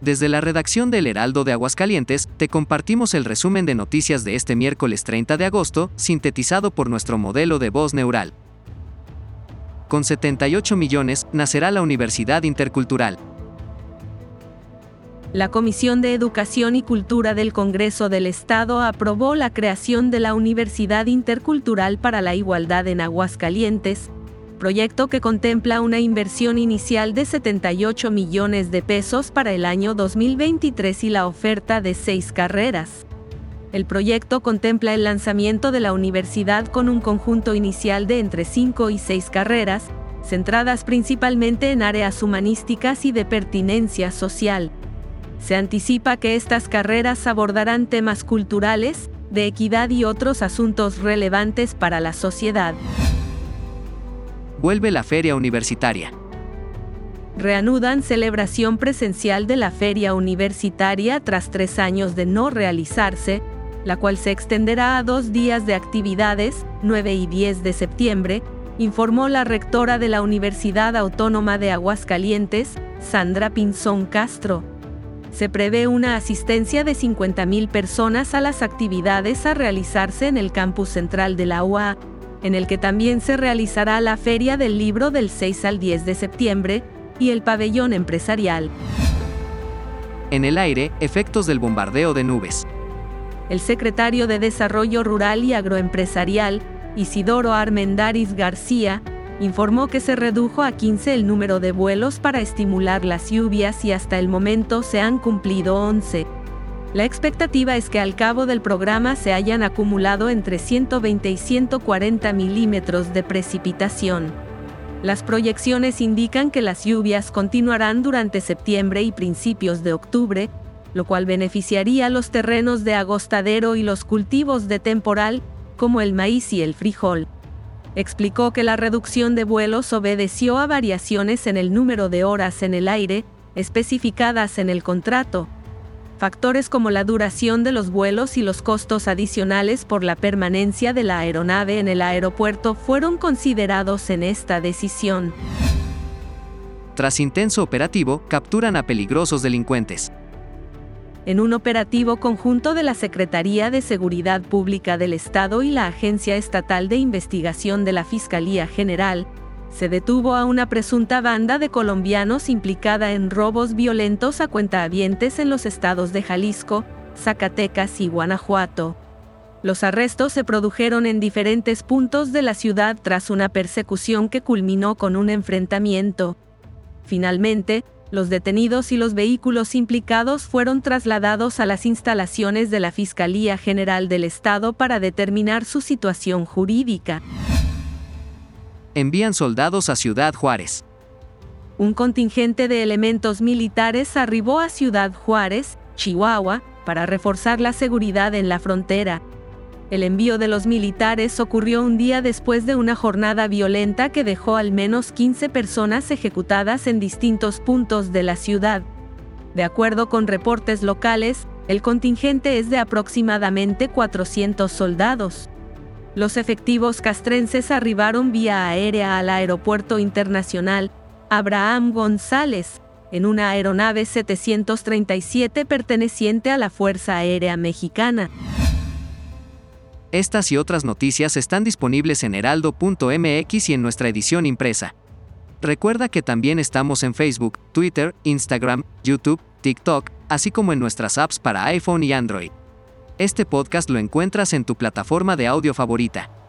Desde la redacción del Heraldo de Aguascalientes, te compartimos el resumen de noticias de este miércoles 30 de agosto, sintetizado por nuestro modelo de voz neural. Con 78 millones, nacerá la Universidad Intercultural. La Comisión de Educación y Cultura del Congreso del Estado aprobó la creación de la Universidad Intercultural para la Igualdad en Aguascalientes, proyecto que contempla una inversión inicial de 78 millones de pesos para el año 2023 y la oferta de seis carreras. El proyecto contempla el lanzamiento de la universidad con un conjunto inicial de entre 5 y 6 carreras, centradas principalmente en áreas humanísticas y de pertinencia social. Se anticipa que estas carreras abordarán temas culturales, de equidad y otros asuntos relevantes para la sociedad vuelve la feria universitaria. Reanudan celebración presencial de la feria universitaria tras tres años de no realizarse, la cual se extenderá a dos días de actividades, 9 y 10 de septiembre, informó la rectora de la Universidad Autónoma de Aguascalientes, Sandra Pinzón Castro. Se prevé una asistencia de 50.000 personas a las actividades a realizarse en el campus central de la UA, en el que también se realizará la Feria del Libro del 6 al 10 de septiembre, y el pabellón empresarial. En el aire, efectos del bombardeo de nubes. El secretario de Desarrollo Rural y Agroempresarial, Isidoro Armendaris García, informó que se redujo a 15 el número de vuelos para estimular las lluvias y hasta el momento se han cumplido 11. La expectativa es que al cabo del programa se hayan acumulado entre 120 y 140 milímetros de precipitación. Las proyecciones indican que las lluvias continuarán durante septiembre y principios de octubre, lo cual beneficiaría los terrenos de agostadero y los cultivos de temporal, como el maíz y el frijol. Explicó que la reducción de vuelos obedeció a variaciones en el número de horas en el aire, especificadas en el contrato, Factores como la duración de los vuelos y los costos adicionales por la permanencia de la aeronave en el aeropuerto fueron considerados en esta decisión. Tras intenso operativo, capturan a peligrosos delincuentes. En un operativo conjunto de la Secretaría de Seguridad Pública del Estado y la Agencia Estatal de Investigación de la Fiscalía General, se detuvo a una presunta banda de colombianos implicada en robos violentos a cuentahabientes en los estados de Jalisco, Zacatecas y Guanajuato. Los arrestos se produjeron en diferentes puntos de la ciudad tras una persecución que culminó con un enfrentamiento. Finalmente, los detenidos y los vehículos implicados fueron trasladados a las instalaciones de la Fiscalía General del Estado para determinar su situación jurídica envían soldados a Ciudad Juárez. Un contingente de elementos militares arribó a Ciudad Juárez, Chihuahua, para reforzar la seguridad en la frontera. El envío de los militares ocurrió un día después de una jornada violenta que dejó al menos 15 personas ejecutadas en distintos puntos de la ciudad. De acuerdo con reportes locales, el contingente es de aproximadamente 400 soldados. Los efectivos castrenses arribaron vía aérea al Aeropuerto Internacional Abraham González, en una aeronave 737 perteneciente a la Fuerza Aérea Mexicana. Estas y otras noticias están disponibles en heraldo.mx y en nuestra edición impresa. Recuerda que también estamos en Facebook, Twitter, Instagram, YouTube, TikTok, así como en nuestras apps para iPhone y Android. Este podcast lo encuentras en tu plataforma de audio favorita.